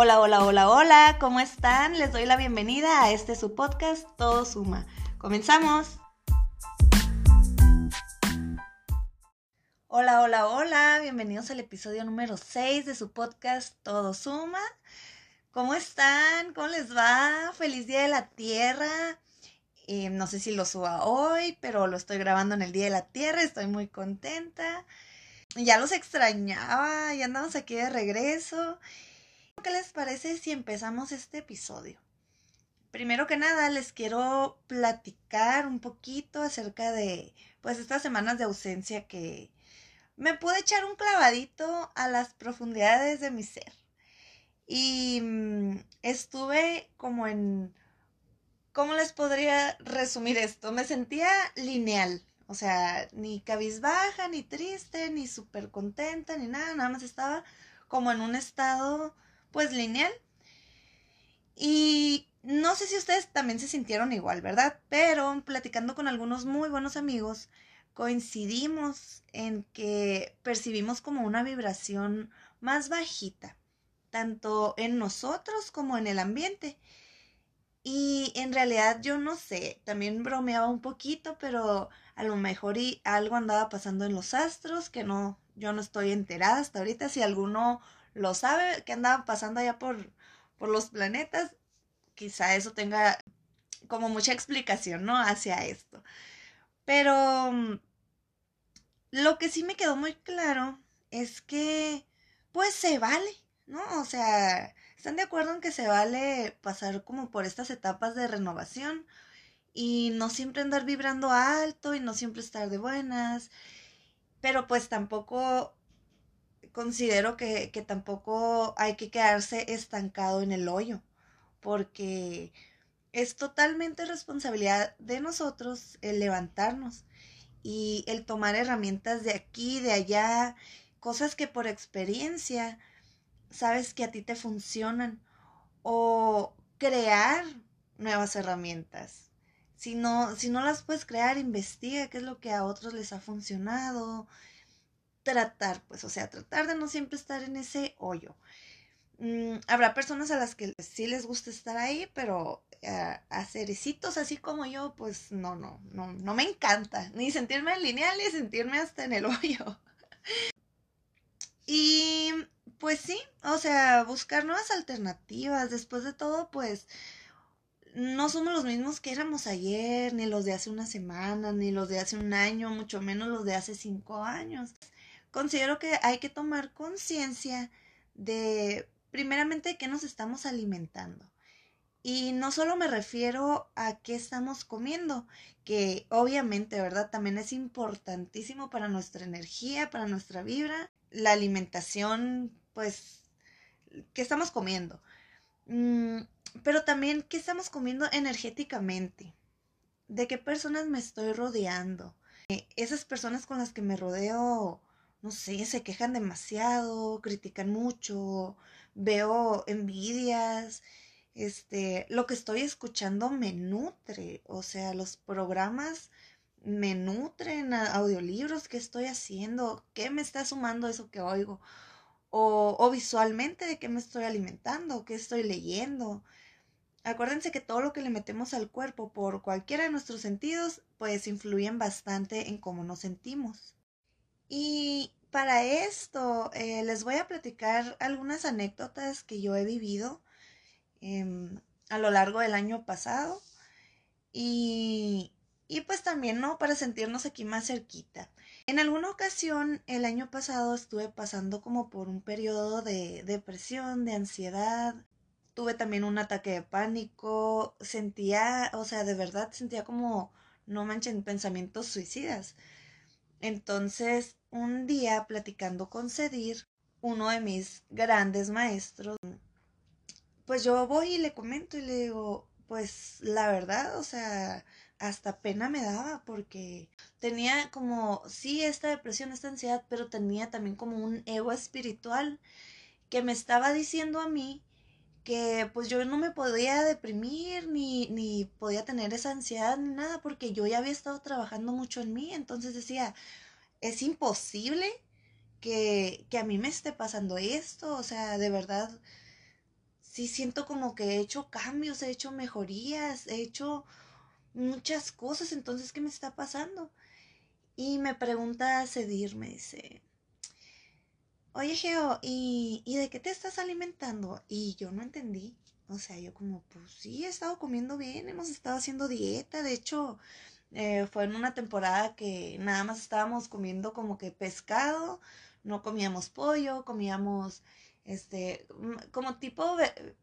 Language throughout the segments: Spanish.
Hola, hola, hola, hola, ¿cómo están? Les doy la bienvenida a este su podcast Todo Suma. Comenzamos. Hola, hola, hola, bienvenidos al episodio número 6 de su podcast Todo Suma. ¿Cómo están? ¿Cómo les va? Feliz Día de la Tierra. Eh, no sé si lo suba hoy, pero lo estoy grabando en el Día de la Tierra, estoy muy contenta. Ya los extrañaba, ya andamos aquí de regreso. ¿Qué les parece si empezamos este episodio? Primero que nada, les quiero platicar un poquito acerca de, pues, estas semanas de ausencia que me pude echar un clavadito a las profundidades de mi ser. Y mm, estuve como en ¿Cómo les podría resumir esto? Me sentía lineal, o sea, ni cabizbaja, ni triste, ni súper contenta, ni nada, nada más estaba como en un estado, pues, lineal. Y no sé si ustedes también se sintieron igual, ¿verdad? Pero platicando con algunos muy buenos amigos, coincidimos en que percibimos como una vibración más bajita, tanto en nosotros como en el ambiente. Y en realidad yo no sé, también bromeaba un poquito, pero a lo mejor y algo andaba pasando en los astros que no, yo no estoy enterada hasta ahorita. Si alguno lo sabe, que andaba pasando allá por, por los planetas, quizá eso tenga como mucha explicación, ¿no? Hacia esto. Pero mm, lo que sí me quedó muy claro es que, pues se vale, ¿no? O sea, ¿Están de acuerdo en que se vale pasar como por estas etapas de renovación y no siempre andar vibrando alto y no siempre estar de buenas? Pero pues tampoco considero que, que tampoco hay que quedarse estancado en el hoyo, porque es totalmente responsabilidad de nosotros el levantarnos y el tomar herramientas de aquí, de allá, cosas que por experiencia sabes que a ti te funcionan o crear nuevas herramientas. Si no, si no las puedes crear, investiga qué es lo que a otros les ha funcionado. Tratar, pues, o sea, tratar de no siempre estar en ese hoyo. Mm, habrá personas a las que sí les gusta estar ahí, pero a cerecitos así como yo, pues no, no, no, no me encanta. Ni sentirme en lineal ni sentirme hasta en el hoyo. y pues sí, o sea, buscar nuevas alternativas. Después de todo, pues no somos los mismos que éramos ayer, ni los de hace una semana, ni los de hace un año, mucho menos los de hace cinco años. Considero que hay que tomar conciencia de, primeramente, qué nos estamos alimentando. Y no solo me refiero a qué estamos comiendo, que obviamente, ¿verdad? También es importantísimo para nuestra energía, para nuestra vibra. La alimentación pues, qué estamos comiendo. Mm, pero también qué estamos comiendo energéticamente. De qué personas me estoy rodeando. Eh, esas personas con las que me rodeo, no sé, se quejan demasiado, critican mucho, veo envidias. Este, lo que estoy escuchando me nutre, o sea, los programas me nutren, audiolibros que estoy haciendo, qué me está sumando eso que oigo o, visualmente de qué me estoy alimentando, qué estoy leyendo. Acuérdense que todo lo que le metemos al cuerpo por cualquiera de nuestros sentidos, pues influyen bastante en cómo nos sentimos. Y para esto eh, les voy a platicar algunas anécdotas que yo he vivido em, a lo largo del año pasado. Y, y pues también, ¿no? Para sentirnos aquí más cerquita. En alguna ocasión el año pasado estuve pasando como por un periodo de depresión, de ansiedad. Tuve también un ataque de pánico. Sentía, o sea, de verdad sentía como, no manchen, pensamientos suicidas. Entonces, un día platicando con Cedir, uno de mis grandes maestros, pues yo voy y le comento y le digo, pues la verdad, o sea, hasta pena me daba porque tenía como, sí, esta depresión, esta ansiedad, pero tenía también como un ego espiritual que me estaba diciendo a mí que pues yo no me podía deprimir ni, ni podía tener esa ansiedad ni nada porque yo ya había estado trabajando mucho en mí, entonces decía, es imposible que, que a mí me esté pasando esto, o sea, de verdad, sí siento como que he hecho cambios, he hecho mejorías, he hecho muchas cosas, entonces, ¿qué me está pasando? Y me pregunta Cedir, me dice, oye Geo, ¿y, ¿y de qué te estás alimentando? Y yo no entendí. O sea, yo como, pues sí, he estado comiendo bien, hemos estado haciendo dieta, de hecho, eh, fue en una temporada que nada más estábamos comiendo como que pescado, no comíamos pollo, comíamos este, mm, como tipo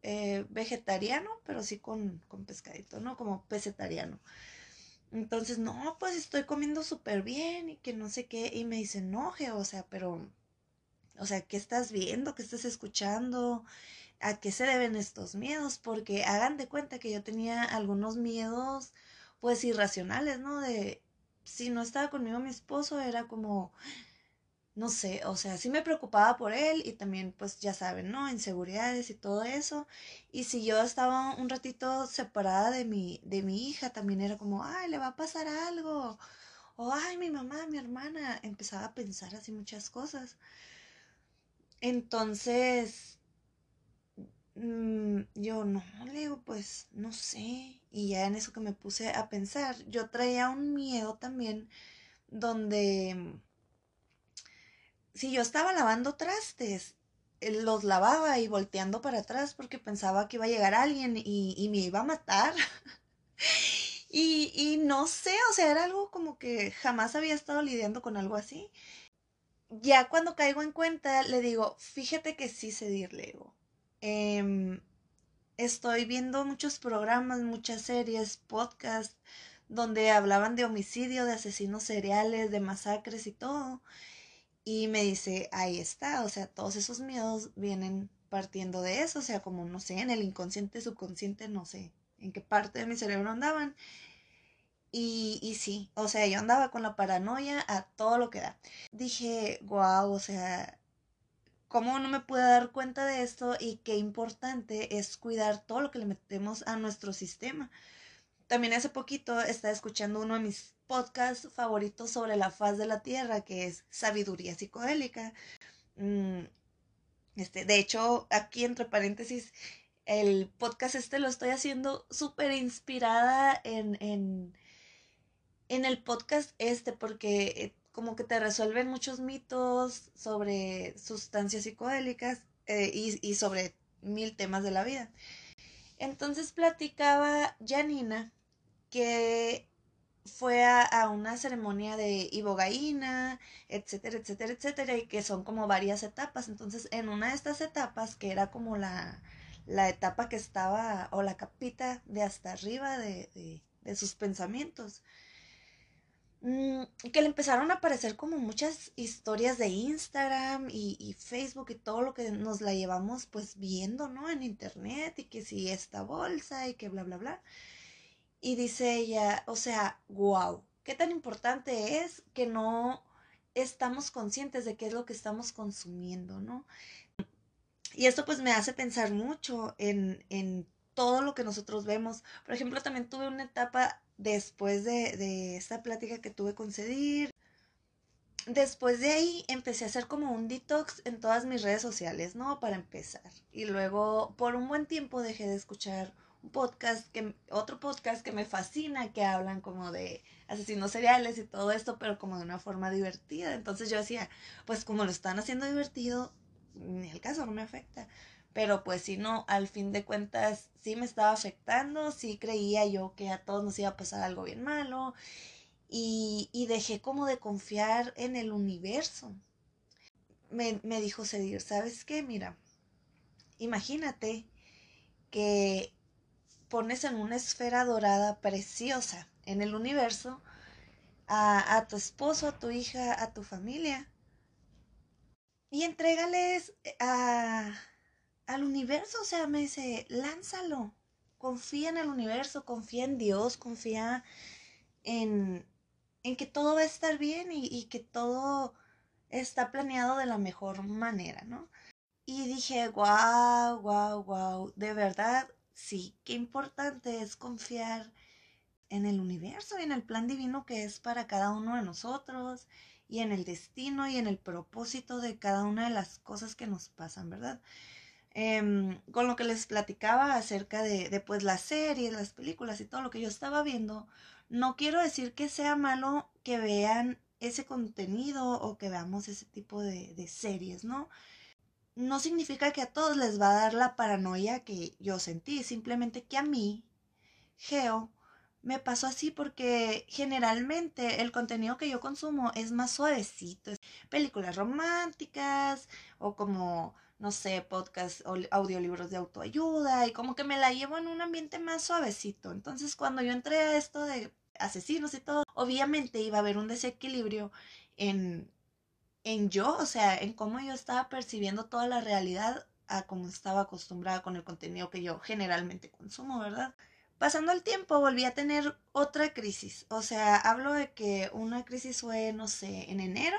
eh, vegetariano, pero sí con, con pescadito, ¿no? Como pesetariano. Entonces, no, pues estoy comiendo súper bien y que no sé qué. Y me dice, no, Geo, o sea, pero, o sea, ¿qué estás viendo? ¿Qué estás escuchando? ¿A qué se deben estos miedos? Porque hagan de cuenta que yo tenía algunos miedos, pues, irracionales, ¿no? De, si no estaba conmigo mi esposo, era como, no sé, o sea, sí me preocupaba por él y también, pues ya saben, ¿no? Inseguridades y todo eso. Y si yo estaba un ratito separada de mi, de mi hija, también era como, ay, le va a pasar algo. O, ay, mi mamá, mi hermana. Empezaba a pensar así muchas cosas. Entonces, mm, yo no, le digo, pues, no sé. Y ya en eso que me puse a pensar, yo traía un miedo también donde si yo estaba lavando trastes, eh, los lavaba y volteando para atrás porque pensaba que iba a llegar alguien y, me iba a matar. y, y, no sé, o sea, era algo como que jamás había estado lidiando con algo así. Ya cuando caigo en cuenta, le digo, fíjate que sí sé Lego. Em, estoy viendo muchos programas, muchas series, podcasts, donde hablaban de homicidio, de asesinos seriales, de masacres y todo. Y me dice, ahí está, o sea, todos esos miedos vienen partiendo de eso, o sea, como no sé, en el inconsciente, subconsciente, no sé en qué parte de mi cerebro andaban. Y, y sí, o sea, yo andaba con la paranoia a todo lo que da. Dije, wow, o sea, ¿cómo no me pude dar cuenta de esto? Y qué importante es cuidar todo lo que le metemos a nuestro sistema. También hace poquito estaba escuchando uno de mis podcast favorito sobre la faz de la Tierra, que es Sabiduría Psicodélica. Mm, este, de hecho, aquí entre paréntesis, el podcast este lo estoy haciendo súper inspirada en, en, en, el podcast este, porque eh, como que te resuelven muchos mitos sobre sustancias psicodélicas eh, y, y sobre mil temas de la vida. Entonces platicaba Janina que fue a, una ceremonia de ibogaína, etcétera, etcétera, etcétera, y que son como varias etapas. Entonces, en una de estas etapas, que era como la, la etapa que estaba, o la capita de hasta arriba de, de, sus pensamientos, que le empezaron a aparecer como muchas historias de Instagram y, y, Facebook y todo lo que nos la llevamos pues viendo, ¿no? En internet y que si esta bolsa y que bla, bla, bla. Y dice ella, o sea, wow, qué tan importante es que no estamos conscientes de qué es lo que estamos consumiendo, ¿no? Y esto pues me hace pensar mucho en, en todo lo que nosotros vemos. Por ejemplo, también tuve una etapa después de, de esta plática que tuve con Cedir. Después de ahí empecé a hacer como un detox en todas mis redes sociales, ¿no? Para empezar. Y luego por un buen tiempo dejé de escuchar podcast, que, otro podcast que me fascina, que hablan como de asesinos seriales y todo esto, pero como de una forma divertida. Entonces yo decía, pues como lo están haciendo divertido, ni el caso no me afecta. Pero pues si no, al fin de cuentas sí me estaba afectando, sí creía yo que a todos nos iba a pasar algo bien malo y, y dejé como de confiar en el universo. Me, me dijo Cedir, ¿sabes qué? Mira, imagínate que pones en una esfera dorada preciosa en el universo a, tu esposo, a tu hija, a tu familia. Y entrégales eh, a, al universo, o sea, me dice, lánzalo, confía en el universo, confía en Dios, confía en, en que todo va a estar bien y, que todo está planeado de la mejor manera, ¿no? Y dije, wow, wow, wow, de verdad sí, qué importante es confiar en el universo y en el plan divino que es para cada uno de nosotros y en el destino y en el propósito de cada una de las cosas que nos pasan, ¿verdad? Em, con lo que les platicaba acerca de, pues las series, las películas y todo lo que yo estaba viendo, no quiero decir que sea malo que vean ese contenido o que veamos ese tipo de series, ¿no? No significa que a todos les va a dar la paranoia que yo sentí, simplemente que a mí, Geo, me pasó así porque generalmente el contenido que yo consumo es más suavecito, películas románticas o como no sé, podcasts audiolibros de autoayuda y como que me la llevo en un ambiente más suavecito. Entonces cuando yo entré a esto de asesinos y todo, obviamente iba a haber un desequilibrio en, en yo, o sea, en cómo yo estaba percibiendo toda la realidad a cómo estaba acostumbrada con el contenido que yo generalmente consumo, ¿verdad? Pasando el tiempo volví a tener otra crisis, o sea, hablo de que una crisis fue, no sé, en enero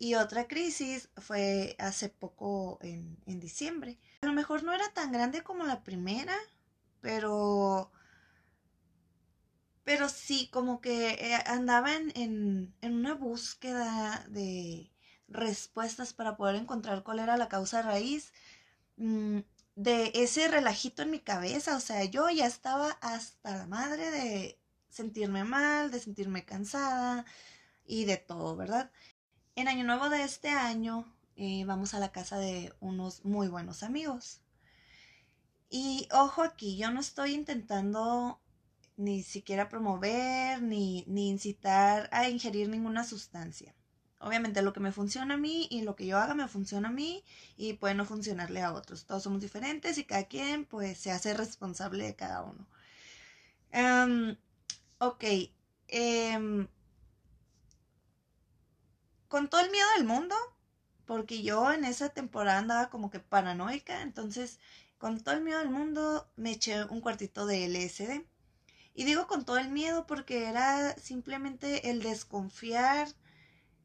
y otra crisis fue hace poco en, diciembre. A lo mejor no era tan grande como la primera, pero... Pero sí, como que eh, andaba en, una búsqueda de respuestas para poder encontrar cuál era la causa raíz mm, de ese relajito en mi cabeza. O sea, yo ya estaba hasta la madre de sentirme mal, de sentirme cansada y de todo, ¿verdad? En Año Nuevo de este año eh, vamos a la casa de unos muy buenos amigos. Y ojo aquí, yo no estoy intentando ni siquiera promover ni, ni incitar a ingerir ninguna sustancia. Obviamente lo que me funciona a mí y lo que yo haga me funciona a mí y puede no funcionarle a otros. Todos somos diferentes y cada quien pues se hace responsable de cada uno. Em, ok. Em, con todo el miedo del mundo, porque yo en esa temporada andaba como que paranoica, entonces con todo el miedo del mundo me eché un cuartito de LSD. Y digo con todo el miedo porque era simplemente el desconfiar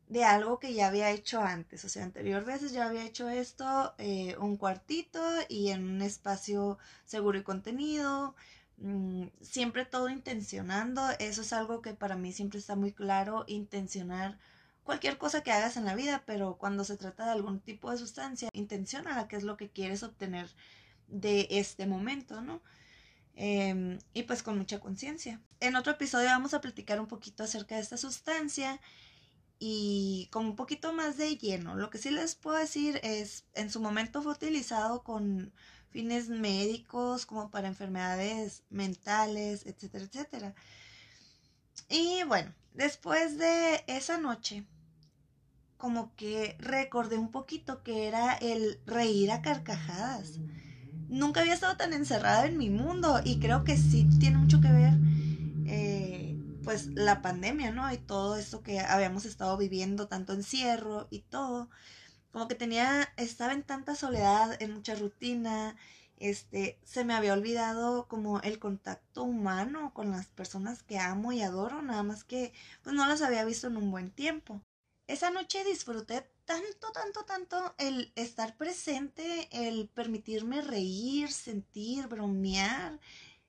de algo que ya había hecho antes. O sea, anterior veces ya había hecho esto, eh, un cuartito y en un espacio seguro y contenido. Mm, siempre todo intencionando. Eso es algo que para mí siempre está muy claro, intencionar cualquier cosa que hagas en la vida, pero cuando se trata de algún tipo de sustancia, la que es lo que quieres obtener de este momento, ¿no? Em, y pues con mucha conciencia. En otro episodio vamos a platicar un poquito acerca de esta sustancia y con un poquito más de lleno. Lo que sí les puedo decir es, en su momento fue utilizado con fines médicos, como para enfermedades mentales, etcétera, etcétera. Y bueno, después de esa noche, como que recordé un poquito que era el reír a carcajadas. Nunca había estado tan encerrada en mi mundo y creo que sí tiene mucho que ver eh, pues la pandemia, ¿no? Y todo esto que habíamos estado viviendo, tanto encierro y todo. Como que tenía, estaba en tanta soledad, en mucha rutina, este, se me había olvidado como el contacto humano con las personas que amo y adoro, nada más que pues no las había visto en un buen tiempo esa noche disfruté tanto, tanto, tanto el estar presente, el permitirme reír, sentir, bromear,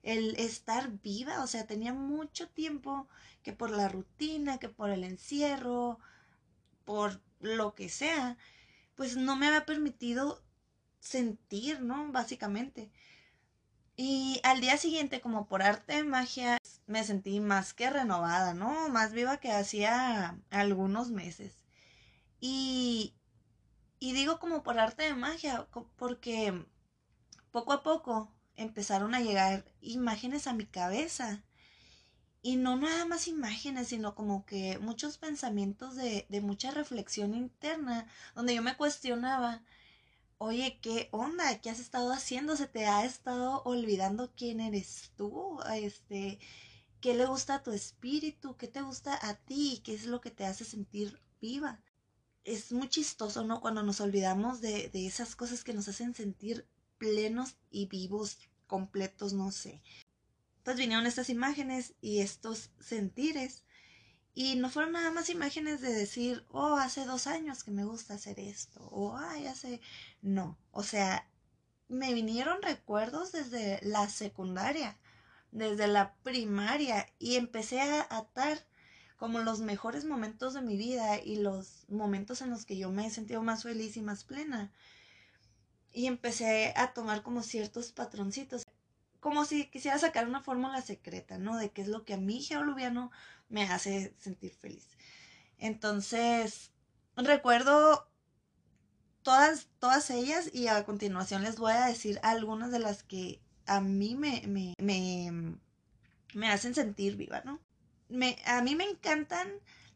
el estar viva. O sea, tenía mucho tiempo que por la rutina, que por el encierro, por lo que sea, pues no me había permitido sentir, ¿no? Básicamente. Y al día siguiente, como por arte de magia, me sentí más que renovada, ¿no? Más viva que hacía algunos meses. Y, y digo como por arte de magia, porque poco a poco empezaron a llegar imágenes a mi cabeza. Y no nada más imágenes, sino como que muchos pensamientos de, de mucha reflexión interna, donde yo me cuestionaba, oye, ¿qué onda? ¿Qué has estado haciendo? ¿Se te ha estado olvidando quién eres tú? Este, qué le gusta a tu espíritu, qué te gusta a ti, qué es lo que te hace sentir viva. Es muy chistoso, ¿no? Cuando nos olvidamos de, de esas cosas que nos hacen sentir plenos y vivos, completos, no sé. Pues vinieron estas imágenes y estos sentires. Y no fueron nada más imágenes de decir, oh, hace dos años que me gusta hacer esto, o ay, hace. No, o sea, me vinieron recuerdos desde la secundaria desde la primaria y empecé a atar como los mejores momentos de mi vida y los momentos en los que yo me he sentido más feliz y más plena. y empecé a tomar como ciertos patroncitos, como si quisiera sacar una fórmula secreta, ¿no? De qué es lo que a mí, geoluviano, me hace sentir feliz. Entonces, recuerdo todas, todas ellas y a continuación les voy a decir algunas de las que a mí me, me, me, me hacen sentir viva, ¿no? Me, a mí me encantan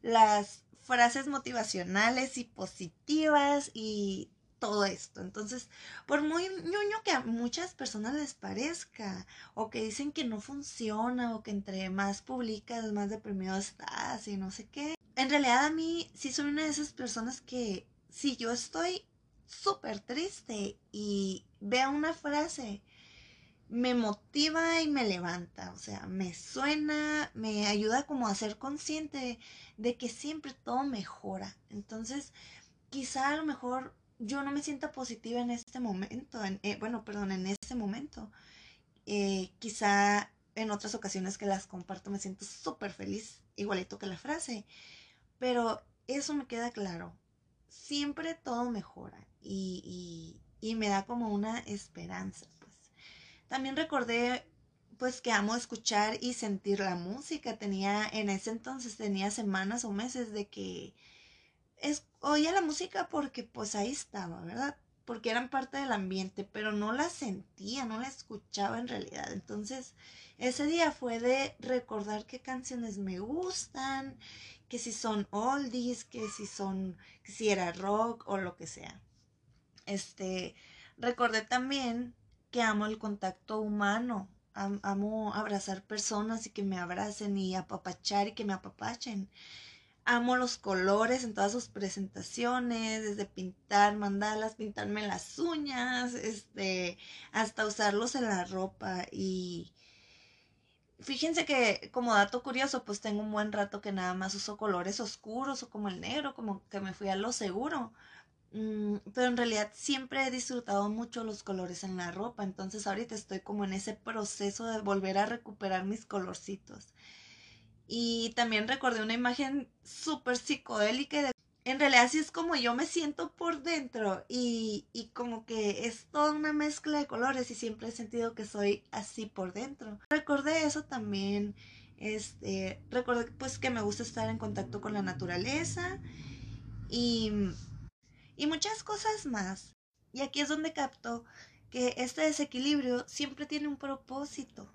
las frases motivacionales y positivas y todo esto. Entonces, por muy ñoño que a muchas personas les parezca, o que dicen que no funciona, o que entre más publicas, más deprimido estás y no sé qué. En realidad a mí sí soy una de esas personas que si yo estoy súper triste y veo una frase me motiva y me levanta, o sea, me suena, me ayuda como a ser consciente de que siempre todo mejora. Entonces, quizá a lo mejor yo no me sienta positiva en este momento, eh, bueno, perdón, en este momento. Eh, quizá en otras ocasiones que las comparto me siento súper feliz, igualito que la frase, pero eso me queda claro. Siempre todo mejora y, y, me da como una esperanza. También recordé pues que amo escuchar y sentir la música. Tenía, en ese entonces tenía semanas o meses de que es, oía la música porque pues ahí estaba, ¿verdad? Porque eran parte del ambiente, pero no la sentía, no la escuchaba en realidad. Entonces, ese día fue de recordar qué canciones me gustan, que si son oldies, que si son, que si era rock o lo que sea. Este, recordé también que amo el contacto humano, amo abrazar personas y que me abracen y apapachar y que me apapachen. Amo los colores en todas sus presentaciones, desde pintar mandalas, pintarme las uñas, este, hasta usarlos en la ropa y fíjense que como dato curioso, pues tengo un buen rato que nada más uso colores oscuros o como el negro, como que me fui a lo seguro. Mm, pero en realidad siempre he disfrutado mucho los colores en la ropa, entonces ahorita estoy como en ese proceso de volver a recuperar mis colorcitos. Y también recordé una imagen súper psicodélica de... En realidad así es como yo me siento por dentro y, y como que es toda una mezcla de colores y siempre he sentido que soy así por dentro. Recordé eso también, este, recordé pues que me gusta estar en contacto con la naturaleza y y muchas cosas más. Y aquí es donde capto que este desequilibrio siempre tiene un propósito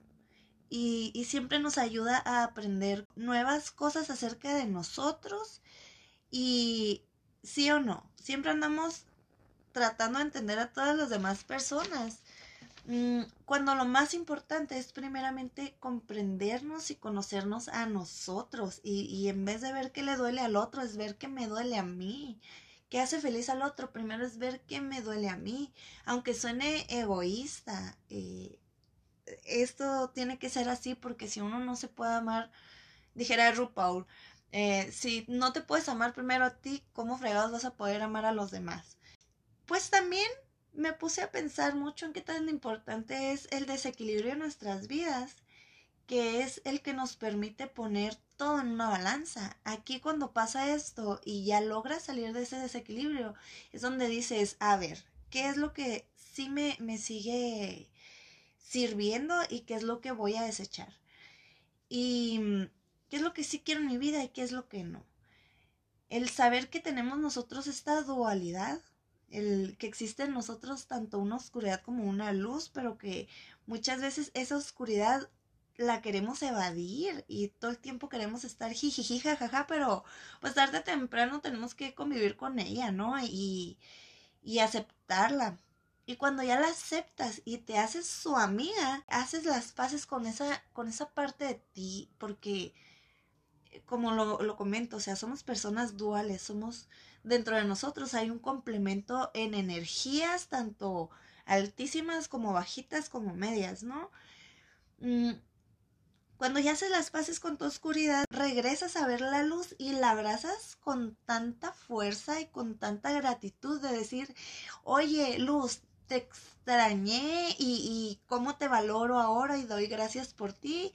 y, siempre nos ayuda a aprender nuevas cosas acerca de nosotros y sí o no, siempre andamos tratando de entender a todas las demás personas. Mm, cuando lo más importante es primeramente comprendernos y conocernos a nosotros y, en vez de ver que le duele al otro es ver que me duele a mí que hace feliz al otro. Primero es ver qué me duele a mí, aunque suene egoísta. Eh, esto tiene que ser así porque si uno no se puede amar, dijera RuPaul, eh, si no te puedes amar primero a ti, ¿cómo fregados vas a poder amar a los demás? Pues también me puse a pensar mucho en qué tan importante es el desequilibrio en nuestras vidas, que es el que nos permite poner todo en una balanza. Aquí cuando pasa esto y ya logras salir de ese desequilibrio, es donde dices, a ver, ¿qué es lo que sí me, me sigue sirviendo y qué es lo que voy a desechar? Y mm, qué es lo que sí quiero en mi vida y qué es lo que no. El saber que tenemos nosotros esta dualidad, el que existe en nosotros tanto una oscuridad como una luz, pero que muchas veces esa oscuridad la queremos evadir y todo el tiempo queremos estar jijiji, jajaja, pero pues tarde o temprano tenemos que convivir con ella, ¿no? Y, y aceptarla. Y cuando ya la aceptas y te haces su amiga, haces las paces con esa, con esa parte de ti, porque eh, como lo, lo comento, o sea, somos personas duales, somos dentro de nosotros hay un complemento en energías, tanto altísimas como bajitas como medias, ¿no? Mm, cuando ya haces las paces con tu oscuridad, regresas a ver la luz y la abrazas con tanta fuerza y con tanta gratitud de decir, oye, luz, te extrañé y, cómo te valoro ahora y doy gracias por ti.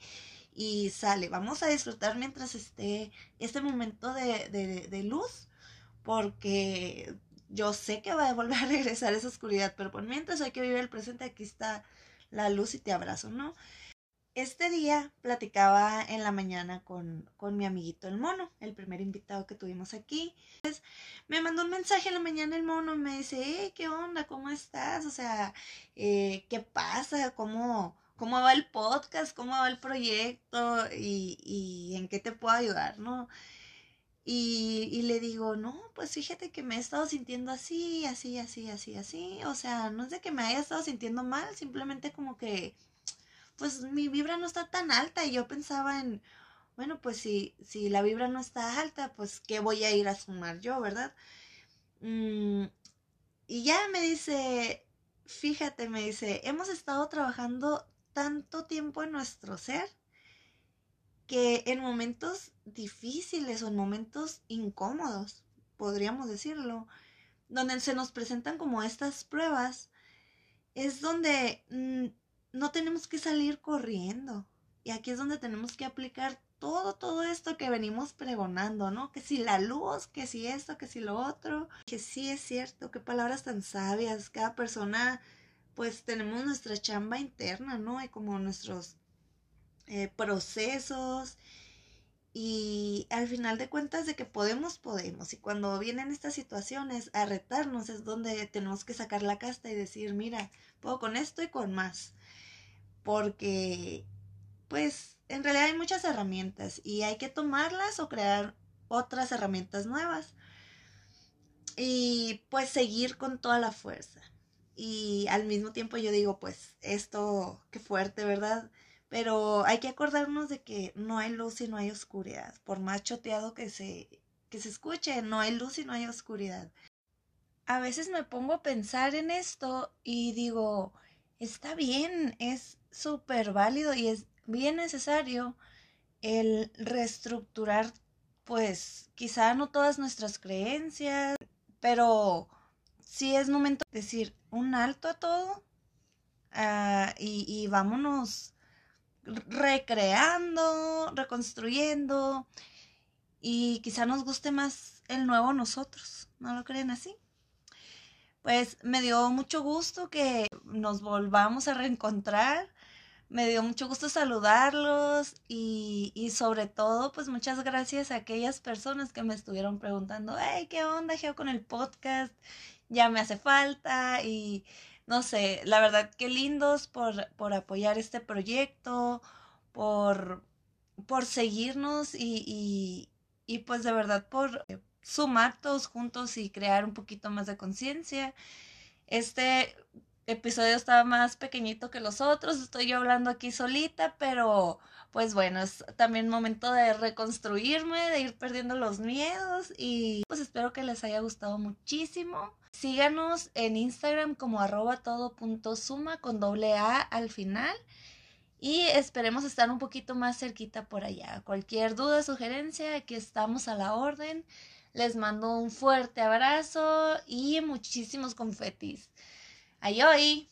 Y sale, vamos a disfrutar mientras esté este momento de, de, de luz, porque yo sé que va a volver a regresar esa oscuridad, pero por mientras hay que vivir el presente, aquí está la luz y te abrazo, ¿no? Este día platicaba en la mañana con, con mi amiguito el mono, el primer invitado que tuvimos aquí. Entonces, me mandó un mensaje en la mañana el mono, me dice, hey, ¿qué onda? ¿Cómo estás? O sea, eh, ¿qué pasa? ¿Cómo, ¿Cómo va el podcast? ¿Cómo va el proyecto? ¿Y, y en qué te puedo ayudar? ¿No? Y, y, le digo, no, pues fíjate que me he estado sintiendo así, así, así, así, así. O sea, no es de que me haya estado sintiendo mal, simplemente como que pues mi vibra no está tan alta y yo pensaba en, bueno, pues si, si la vibra no está alta, pues qué voy a ir a sumar yo, ¿verdad? Mm, y ya me dice, fíjate, me dice, hemos estado trabajando tanto tiempo en nuestro ser que en momentos difíciles o en momentos incómodos, podríamos decirlo, donde se nos presentan como estas pruebas, es donde mm, no tenemos que salir corriendo. Y aquí es donde tenemos que aplicar todo, todo esto que venimos pregonando, ¿no? Que si la luz, que si esto, que si lo otro. Que sí es cierto, qué palabras tan sabias. Cada persona, pues tenemos nuestra chamba interna, ¿no? Y como nuestros eh, procesos. Y al final de cuentas de que podemos, podemos. Y cuando vienen estas situaciones a retarnos es donde tenemos que sacar la casta y decir, mira, puedo con esto y con más porque pues en realidad hay muchas herramientas y hay que tomarlas o crear otras herramientas nuevas y pues seguir con toda la fuerza. Y al mismo tiempo yo digo, pues esto, qué fuerte, ¿verdad? Pero hay que acordarnos de que no hay luz y no hay oscuridad. Por más choteado que se, que se escuche, no hay luz y no hay oscuridad. A veces me pongo a pensar en esto y digo, está bien, es súper válido y es bien necesario el reestructurar, pues quizá no todas nuestras creencias, pero sí es momento de decir un alto a todo y, y vámonos recreando, reconstruyendo y quizá nos guste más el nuevo nosotros, ¿no lo creen así? Pues me dio mucho gusto que nos volvamos a reencontrar me dio mucho gusto saludarlos y, y, sobre todo, pues muchas gracias a aquellas personas que me estuvieron preguntando, hey, ¿qué onda, Geo, con el podcast? Ya me hace falta y no sé, la verdad, qué lindos por, por apoyar este proyecto, por, por seguirnos y, y, y pues de verdad por sumar todos juntos y crear un poquito más de conciencia. Este episodio estaba más pequeñito que los otros, estoy yo hablando aquí solita, pero pues bueno, es también momento de reconstruirme, de ir perdiendo los miedos y pues espero que les haya gustado muchísimo. Síganos en Instagram como arroba todo con doble A al final y esperemos estar un poquito más cerquita por allá. Cualquier duda, sugerencia, aquí estamos a la orden. Les mando un fuerte abrazo y muchísimos confetis. Ayoy!